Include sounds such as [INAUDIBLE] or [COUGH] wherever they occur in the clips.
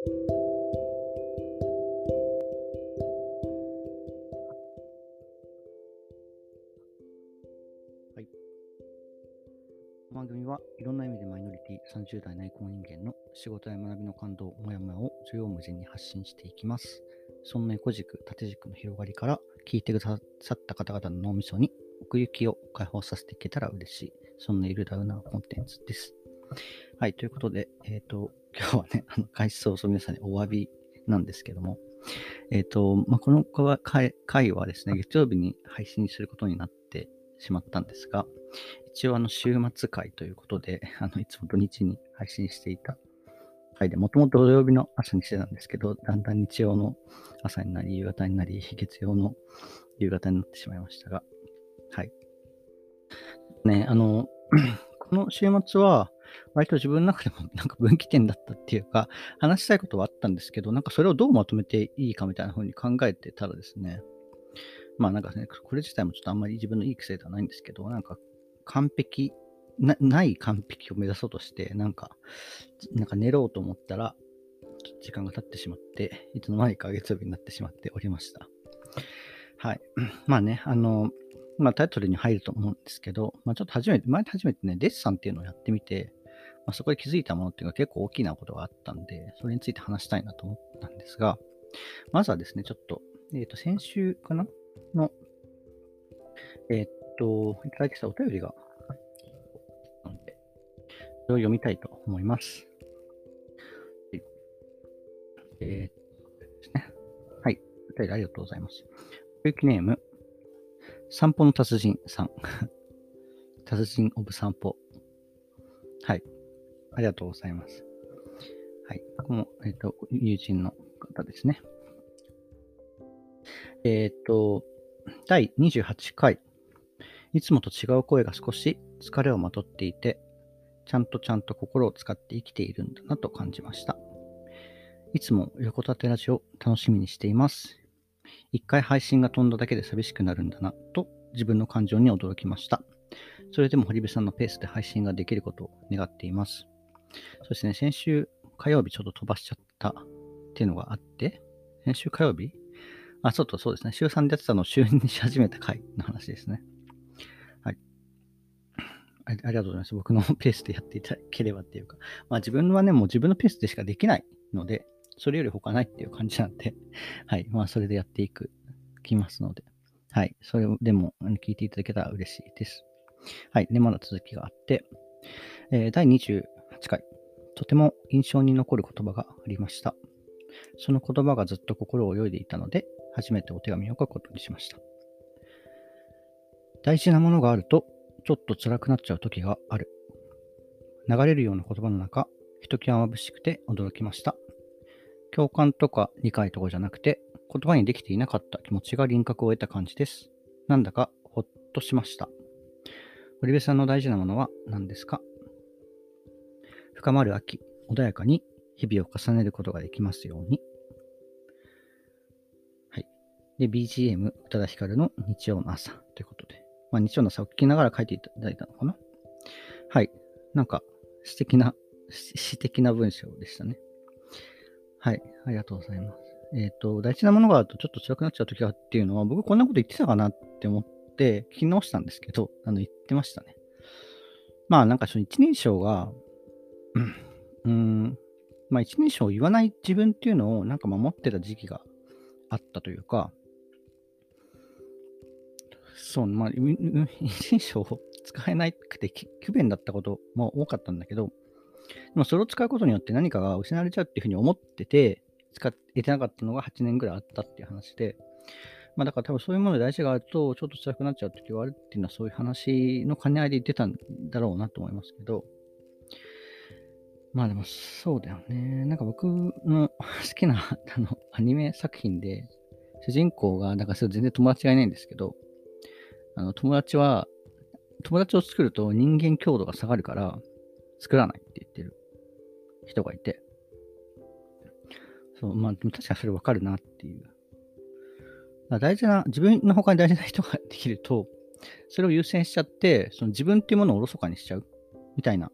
はい。番組はいろんな意味でマイノリティ30代内向人間の仕事や学びの感動、もやもやを需要無尽に発信していきます。そんな横軸、縦軸の広がりから聞いてくださった方々の脳みそに奥行きを解放させていけたら嬉しい。そんなゆるダウナーコンテンツです。はい。ということで、えっ、と、[LAUGHS] 今日はね、あの開始早々皆さんにお詫びなんですけども、えっ、と、まあ、この回回はですね、月曜日に配信することになってしまったんですが、一応あの週末回ということで、[LAUGHS] あのいつも土日に配信していた回で、もともと土曜日の朝にしてたんですけど、だんだん日曜の朝になり、夕方になり、月曜の夕方になってしまいましたが、はい。ね、あの、[CLEARS THROAT] この週末は、割と自分の中でもなんか分岐点だったっていうか、話したいことはあったんですけど、なんかそれをどうまとめていいかみたいな風に考えてたらですね、まあなんかね、これ自体もちょっとあんまり自分のいい癖ではないんですけど、なんか完璧な、ない完璧を目指そうとして、なんか、なんか寝ろうと思ったら、時間が経ってしまって、いつの間にか月曜日になってしまっておりました。はい。[CLEARS THROAT] まあね、あの、まあタイトルに入ると思うんですけど、まあちょっと初めて、前初めてね、デッサンっていうのをやってみて、まあ、そこで気づいたものっていうのが結構大きなことがあったんで、それについて話したいなと思ったんですが、まずはですね、ちょっと、えっ、と、先週かなの、えっ、と、いただきたお便りが、なので、それを読みたいと思います。はいえー、ですね。はい。お便りありがとうございます。おゆきネーム、散歩の達人さん。[LAUGHS] 達人オブ散歩。はい。ありがとうございます。はい。ここも、えっ、と、友人の方ですね。えっ、と、第28回。いつもと違う声が少し疲れをまとっていて、ちゃんとちゃんと心を使って生きているんだなと感じました。いつも横立てラジオ楽しみにしています。一回配信が飛んだだけで寂しくなるんだなと自分の感情に驚きました。それでも堀部さんのペースで配信ができることを願っています。そしてね、先週火曜日ちょっと飛ばしちゃったっていうのがあって、先週火曜日？あ、そうとそうですね。週3でやってたのを週2し始めた回の話ですね。はい。あありがとうございます。僕のペースでやっていただければっていうか。まあ自分はね、もう自分のペースでしかできないので、それより他ないっていう感じなんで、[LAUGHS] はい。まあそれでやっていく、きますので、はい。それでも聞いていただけたら嬉しいです。はい。で、まだ続きがあって、えー第28回、とても印象に残る言葉がありました。その言葉がずっと心を泳いでいたので、初めてお手紙を書くことにしました。大事なものがあると、ちょっと辛くなっちゃう時がある。流れるような言葉の中、ひときわ眩しくて驚きました。共感とか理解とかじゃなくて、言葉にできていなかった気持ちが輪郭を得た感じです。なんだかほっとしました。堀部さんの大事なものは何ですか？深まる秋、穏やかに日々を重ねることができますように。はい。で、BGM、宇多田ヒカルの日曜の朝ということで。まあ、日曜の朝を聞きながら書いていただいたのかなはい。なんか、素敵な、詩的な文章でしたね。はい。ありがとうございます。えっ、と、大事なものがあるとちょっと辛くなっちゃうときがっていうのは、僕こんなこと言ってたかなって思って聞き直したんですけど、あの、言ってましたね。まあ、なんかその一人称が、うん、まあ一人称を言わない自分っていうのをなんか守ってた時期があったというか、そう、まあ、[LAUGHS] 一人称を使えなくて不便だったことも多かったんだけど、でもそれを使うことによって何かが失われちゃうっていうふうに思ってて、使えてなかったのが8年ぐらいあったっていう話で、まあだから多分そういうもので大事があると、ちょっと辛くなっちゃう時があるっていうのはそういう話の兼ね合いで言ってたんだろうなと思いますけど、まあでもそうだよね。なんか僕の好きな [LAUGHS] あのアニメ作品で、主人公が、なんかそれ全然友達がいないんですけど、あの友達は、友達を作ると人間強度が下がるから作らないって言ってる人がいて、そう、まあ確かにそれわかるなっていう。大事な、自分の他に大事な人ができると、それを優先しちゃって、その自分っていうものをおろそかにしちゃうみたいな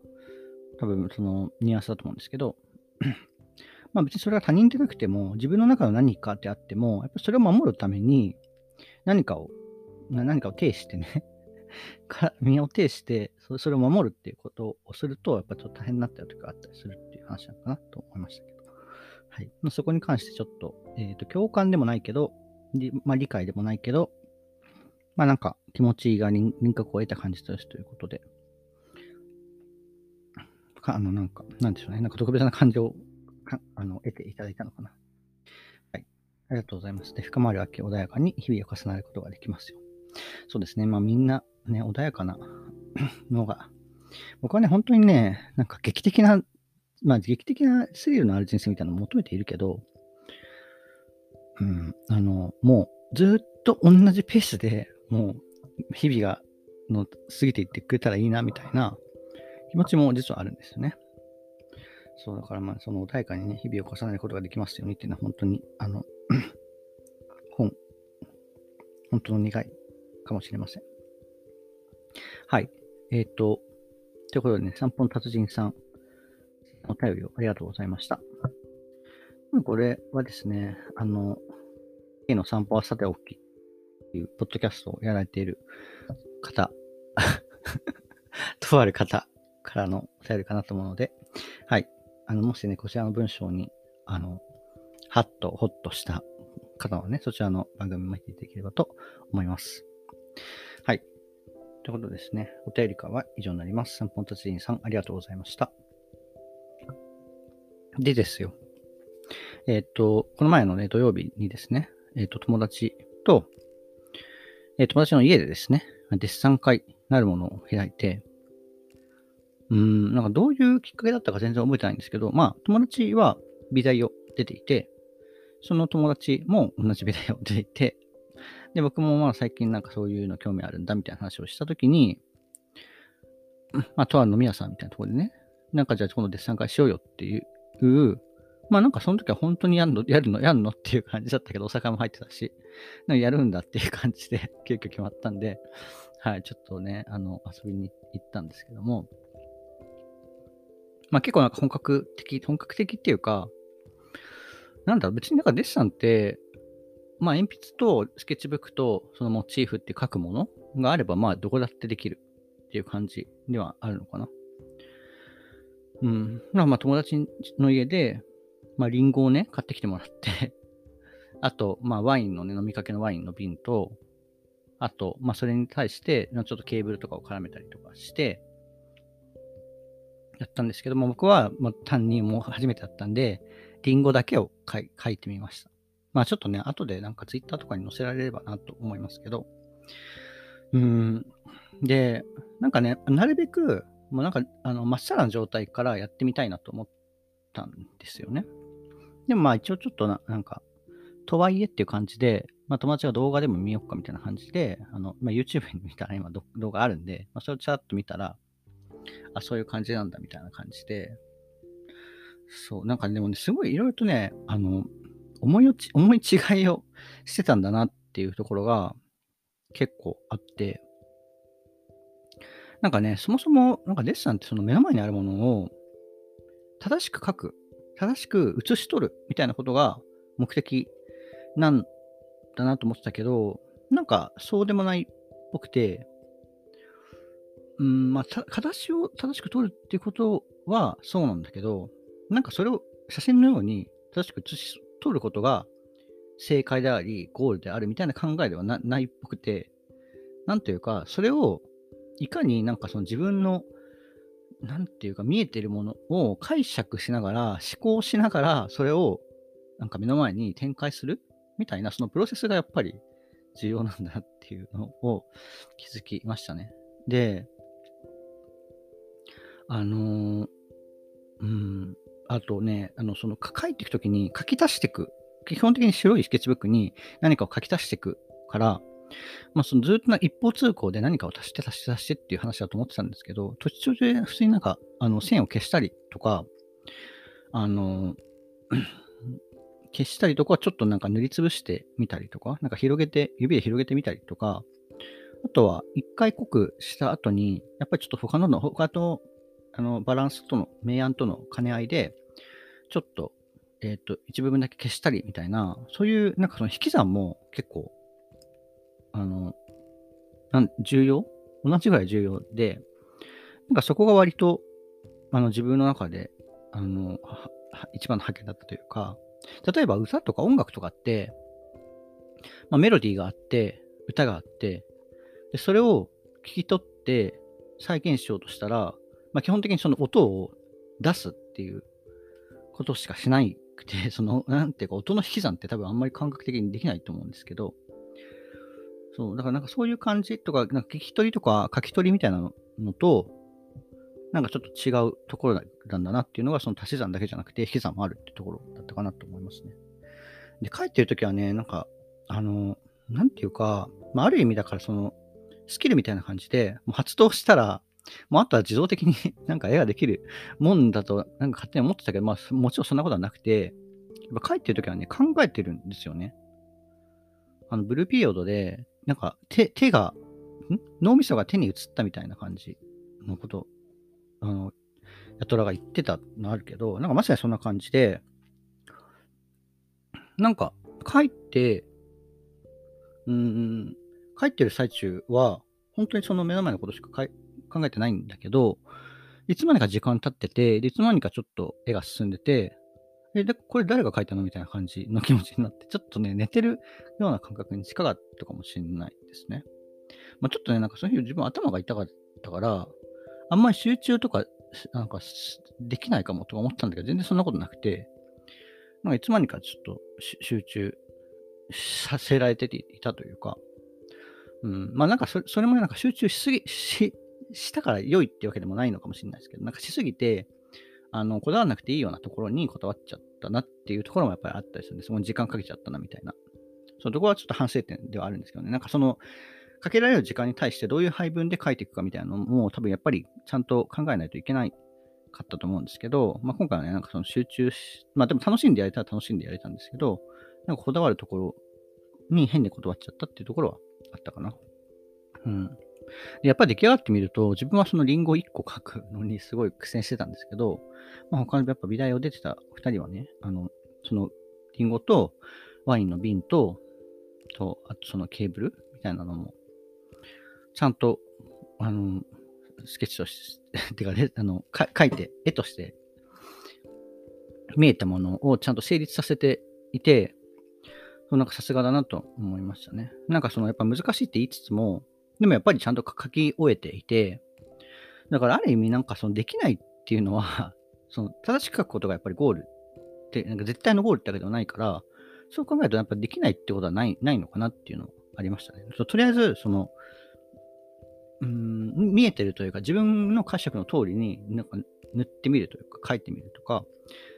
多分そのニュアンスだと思うんですけど、[CLEARS THROAT] まあ別にそれは他人でなくても、自分の中の何かであっても、やっぱそれを守るために、何かを、何かを呈してね [LAUGHS] 身を呈してそ、れを守るっていうことをすると、やっぱちょっと大変になったりとかあったりするっていう話なのかなと思いましたけど。はい。ま、そこに関してちょっと、えっ、ー、と、共感でもないけど、まあ、理解でもないけど、まあなんか気持ちが輪郭を得た感じですということで、あの、なんか、なんでしょうね。なんか特別な感情をあの得ていただいたのかな。はい。ありがとうございます。で、深まるわけ穏やかに日々を重ねることができますよ。そうですね。まあみんなね、穏やかな [COUGHS] のが、僕はね、本当にね、なんか劇的な、まあ劇的なスリルのある人生みたいなのを求めているけど、うん、あの、もうずっと同じペースでもう日々がの過ぎていってくれたらいいなみたいな気持ちも実はあるんですよね。そう、だからまあ、その穏やかにね、日々を重ねることができますようにっていうのは本当に、あの、[COUGHS] 本、本当の願いかもしれません。はい。えっ、ー、と、ということでね、散歩の達人さん、お便りをありがとうございました。これはですね、あの、家の散歩はさておきっていう、ポッドキャストをやられている方、[LAUGHS] とある方からのお便りかなと思うので、はい。あの、もしね、こちらの文章に、あの、ハッと、ホッとした方はね、そちらの番組を見ていただければと思います。はい。ということですね。お便りからは以上になります。散歩達人さん、ありがとうございました。でですよ。えっ、ー、と、この前のね、土曜日にですね、えっ、ー、と、友達と、えー、友達の家でですね、デッサン会なるものを開いて、うん、なんかどういうきっかけだったか全然覚えてないんですけど、まあ、友達は美大を出ていて、その友達も同じ美大を出ていて、で、僕もまあ最近なんかそういうの興味あるんだみたいな話をしたときに、まあ、とある飲み屋さんみたいなところでね、なんかじゃあ今度デッサン会しようよっていう、まあなんかその時は本当にやるの、やるの、やるのっていう感じだったけど、お酒も入ってたし、なんかやるんだっていう感じで [LAUGHS] 急遽決まったんで、はい、ちょっとね、あの、遊びに行ったんですけども、まあ結構なんか本格的、本格的っていうか、なんだろ、別になんかデッサンって、まあ鉛筆とスケッチブックとそのモチーフって書くものがあれば、まあどこだってできるっていう感じではあるのかな。うん。まあまあ友達の家で、まあリンゴをね、買ってきてもらってあと、まあワインのね、飲みかけのワインの瓶と、あと、まあそれに対して、ちょっとケーブルとかを絡めたりとかして、やったんですけども、僕はもう単にもう初めてだったんで、リンゴだけを書い書いてみました。まあちょっとね、後でなんかツイッターとかに載せられればなと思いますけど、うん。で、なんかね、なるべく、もうなんか、あの、まっさらな状態からやってみたいなと思ったんですよね。でもまあ一応ちょっとななんか、とはいえっていう感じで、まあ友達が動画でも見ようかみたいな感じで、あの、まあ YouTube に見たら今動画あるんで、まあそれをちゃっと見たら、あ、そういう感じなんだみたいな感じで、そう、なんかでもね、すごいいろいろとね、あの、思いち、思い違いをしてたんだなっていうところが結構あって、なんかね、そもそも、なんかデッサンってその目の前にあるものを正しく書く、正しく写し取るみたいなことが目的なんだなと思ってたけど、なんかそうでもないっぽくて、うん、まあ、形を正しく撮るっていうことはそうなんだけど、なんかそれを写真のように正しく写し撮ることが正解であり、ゴールであるみたいな考えではないっぽくて、なんというか、それをいかになんかその自分の、なんていうか見えてるものを解釈しながら、思考しながら、それをなんか目の前に展開するみたいな、そのプロセスがやっぱり重要なんだなっていうのを気づきましたね。で、あの、うん、あとね、あの、その書いていくときに書き足していく。基本的に白いスケッチブックに何かを書き足していくから、まあ、そのずっとな一方通行で何かを足して足して足してっていう話だと思ってたんですけど、途中で普通になんか、あの、線を消したりとか、あの、[CLEARS THROAT] 消したりとか、ちょっとなんか塗りつぶしてみたりとか、なんか広げて、指で広げてみたりとか、あとは一回濃くした後に、やっぱりちょっと他のの、他とあのバランスとの、明暗との兼ね合いで、ちょっとえっ、と、一部分だけ消したりみたいな、そういう、なんかその引き算も結構、あの、なん重要？同じぐらい重要で、なんかそこが割と、あの、自分の中で、あの、一番の発見だったというか、例えば歌とか音楽とかって、まあ、メロディーがあって、歌があって、でそれを聞き取って再現しようとしたら、まあ、基本的にその音を出すっていうことしかしないくて、[LAUGHS] その、なんていうか、音の引き算って多分あんまり感覚的にできないと思うんですけど、そう、だからなんかそういう感じとか、なんか聞き取りとか書き取りみたいなのと、なんかちょっと違うところなんだなっていうのが、その足し算だけじゃなくて、引き算もあるっていうところだったかなと思いますね。で、書いてるときはね、なんか、あの、なんていうか、まあ、ある意味だからその、スキルみたいな感じで、もう発動したら、もうあとは自動的に [LAUGHS] なんか絵ができるもんだと、なんか勝手に思ってたけど、まあ、もちろんそんなことはなくて、やっぱ書いてるときはね、考えてるんですよね。あの、ブルーピリオドで、なんか手、手が、ん？脳みそが手に移ったみたいな感じのこと、あの、ヤトラが言ってたのあるけど、なんかまさにそんな感じで、なんか書いて、うん、書いてる最中は、本当にその目の前のことしか考えてないんだけど、いつまでか時間経ってて、でいつまでかちょっと絵が進んでて、え、で、これ誰が書いたのみたいな感じの気持ちになって、ちょっとね、寝てるような感覚に近かったかもしれないですね。まあ、ちょっとね、なんかその日自分頭が痛かったから、あんまり集中とか、なんかできないかもとか思ったんだけど、全然そんなことなくて、なんかいつまにかちょっと集中させられていたというか、うん、まあなんかそれもなんか集中しすぎ、し、したから良いってわけでもないのかもしれないですけど、なんかしすぎて、あの、こだわらなくていいようなところにこだわっちゃったなっていうところもやっぱりあったりするんです。もう時間かけちゃったなみたいな。そのところはちょっと反省点ではあるんですけどね。なんかその、かけられる時間に対してどういう配分で書いていくかみたいなのも多分やっぱりちゃんと考えないといけないかったと思うんですけど、まあ、今回はね、なんかその集中し、まあでも楽しんでやれたら楽しんでやれたんですけど、なんかこだわるところに変に断っちゃったっていうところはあったかな。うん。やっぱり出来上がってみると、自分はそのリンゴ1個書くのにすごい苦戦してたんですけど、まあ、他のやっぱ美大を出てた2人はね、あの、そのリンゴとワインの瓶と、と、あとそのケーブルみたいなのも、ちゃんと、あの、スケッチとして、[LAUGHS] てか、あの、か書いて、絵として見えたものをちゃんと成立させていて、なんかさすがだなと思いましたね。なんかそのやっぱ難しいって言いつつも、でもやっぱりちゃんと書き終えていて、だからある意味なんかそのできないっていうのは、[LAUGHS] その正しく書くことがやっぱりゴールって、なんか絶対のゴールってわけではないから、そう考えるとやっぱできないってことはないないのかなっていうのありましたね。とりあえず、その、うん、見えてるというか、自分の解釈の通りになんか塗ってみるというか、書いてみるとか、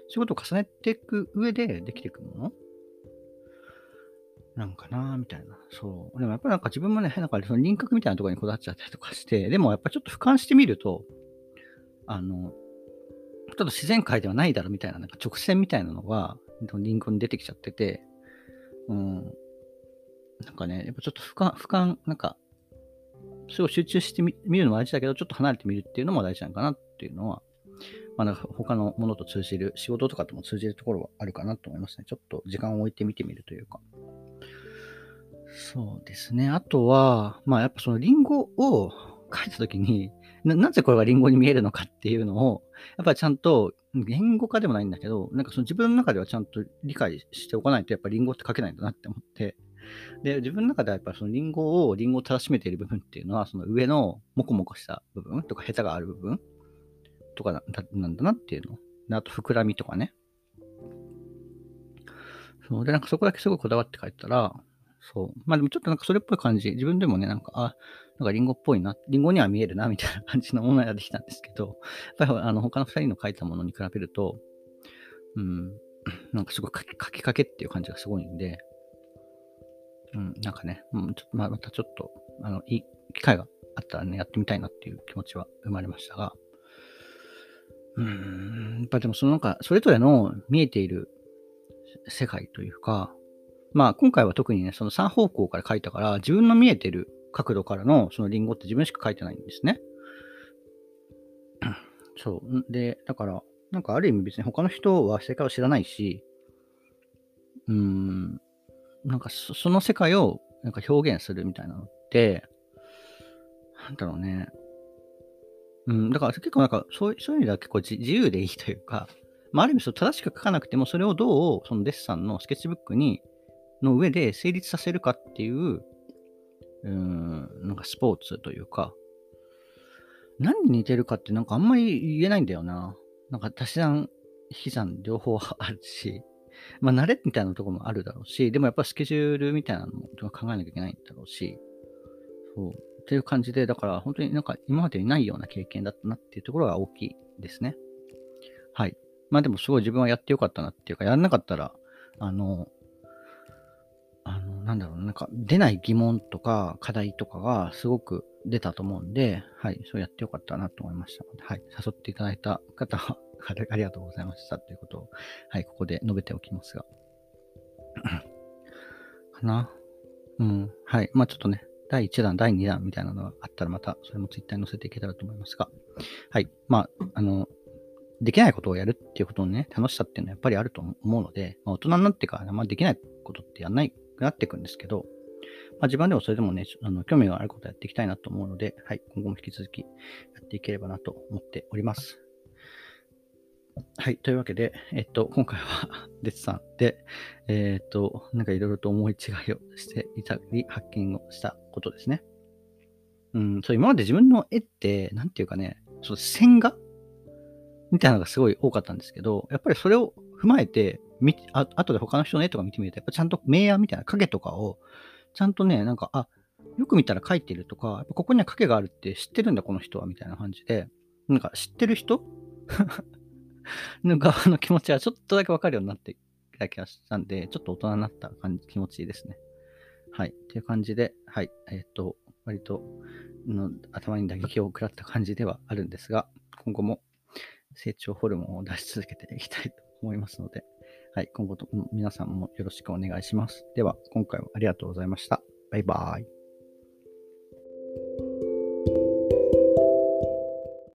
そういうことを重ねていく上でできていくものなんかなみたいな。そう。でもやっぱなんか自分もね、変な感じ、その輪郭みたいなところにこだわっちゃったりとかして、でもやっぱちょっと俯瞰してみると、あの、ちょっと自然界ではないだろうみたいな、なんか直線みたいなのが、リンゴに出てきちゃってて、うん。なんかね、やっぱちょっと俯瞰、俯瞰、なんか、すごい集中してみるのも大事だけど、ちょっと離れてみるっていうのも大事なのかなっていうのは、まあ、なんか他のものと通じる、仕事とかとも通じるところはあるかなと思いますね。ちょっと時間を置いて見てみるというか。そうですね。あとは、まあやっぱそのリンゴを書いたときにな、なぜこれがリンゴに見えるのかっていうのを、やっぱりちゃんと言語化でもないんだけど、なんかその自分の中ではちゃんと理解しておかないと、やっぱりリンゴって書けないんだなって思って、で、自分の中ではやっぱりそのリンゴを、リンゴをたらしめている部分っていうのは、その上のモコモコした部分とか、ヘタがある部分とかなんだなっていうの。あと、膨らみとかね。そう。で、なんかそこだけすごいこだわって書いたら、そう。まあでもちょっとなんかそれっぽい感じ、自分でもね、なんか、あ、なんかリンゴっぽいな、リンゴには見えるな、みたいな感じのものができたんですけど、やっぱりあの他の二人の書いたものに比べると、うん、[LAUGHS] なんかすごい書き書きかけっていう感じがすごいんで、うん、なんかね、うん、ちょっとまあ、またちょっと、あの、いい機会があったらね、やってみたいなっていう気持ちは生まれましたが、うん、やっぱでもそのなんか、それぞれの見えている世界というか、まあ今回は特にね、その3方向から書いたから、自分の見えてる角度からのそのリンゴって自分しか書いてないんですね。[CLEARS THROAT] そう。で、だから、なんかある意味別に他の人は正解を知らないし、うーん、なんかその世界をなんか表現するみたいなのって、なんだろうね。うん、だから結構なんかそうそういう意味では結構自由でいいというか、まあ、ある意味そ正しく書かなくても、それをどうそのデッサンのスケッチブックにの上で成立させるかっていう、うん、なんかスポーツというか、何に似てるかってなんかあんまり言えないんだよな。なんか足し算、引き算両方あるし、[LAUGHS] まあ慣れみたいなとこもあるだろうし、でもやっぱスケジュールみたいなのも考えなきゃいけないんだろうし、そう。っていう感じで、だから本当になんか今までにないような経験だったなっていうところが大きいですね。はい。まあでもすごい自分はやってよかったなっていうか、やらなかったら、あの、なんだろう、なんか出ない疑問とか課題とかがすごく出たと思うんで、はい、そうやってよかったなと思いました、はい、誘っていただいた方は [LAUGHS] ありがとうございましたということを、はい、ここで述べておきますが。[COUGHS] かな？うん、はい。まあちょっとね、第1弾、第2弾みたいなのがあったらまた、それもツイッターに載せていけたらと思いますが、はい。まあ、あの、できないことをやるっていうことのね、楽しさっていうのはやっぱりあると思うので、まあ、大人になってから、まあ、できないことってやんないなっていくんですけど、まあ、自分でもそれでもね、あの興味があることをやっていきたいなと思うので、はい、今後も引き続きやっていければなと思っております。はい。というわけで、えっと、今回は [LAUGHS] デツさんで、えっと、なんかいろいろと思い違いをしていたり、発見をしたことですね。うん、そう、今まで自分の絵って、なんていうかね、その線画みたいなのがすごい多かったんですけど、やっぱりそれを踏まえて、みあ後で他の人の絵とか見てみると、やっぱちゃんと明暗みたいな影とかを、ちゃんとね、なんか、あ、よく見たら描いてるとか、やっぱここには影があるって知ってるんだ、この人は、みたいな感じで、なんか知ってる人 [LAUGHS] の側の気持ちはちょっとだけわかるようになってきた気がしたんで、ちょっと大人になった感じ、気持ちいいですね。はい。っていう感じで、はい。えっ、ー、と、割との頭に打撃を食らった感じではあるんですが、今後も成長ホルモンを出し続けていきたいと思いますので、はい、今後とも皆さんもよろしくお願いします。では、今回もありがとうございました。バイバーイ。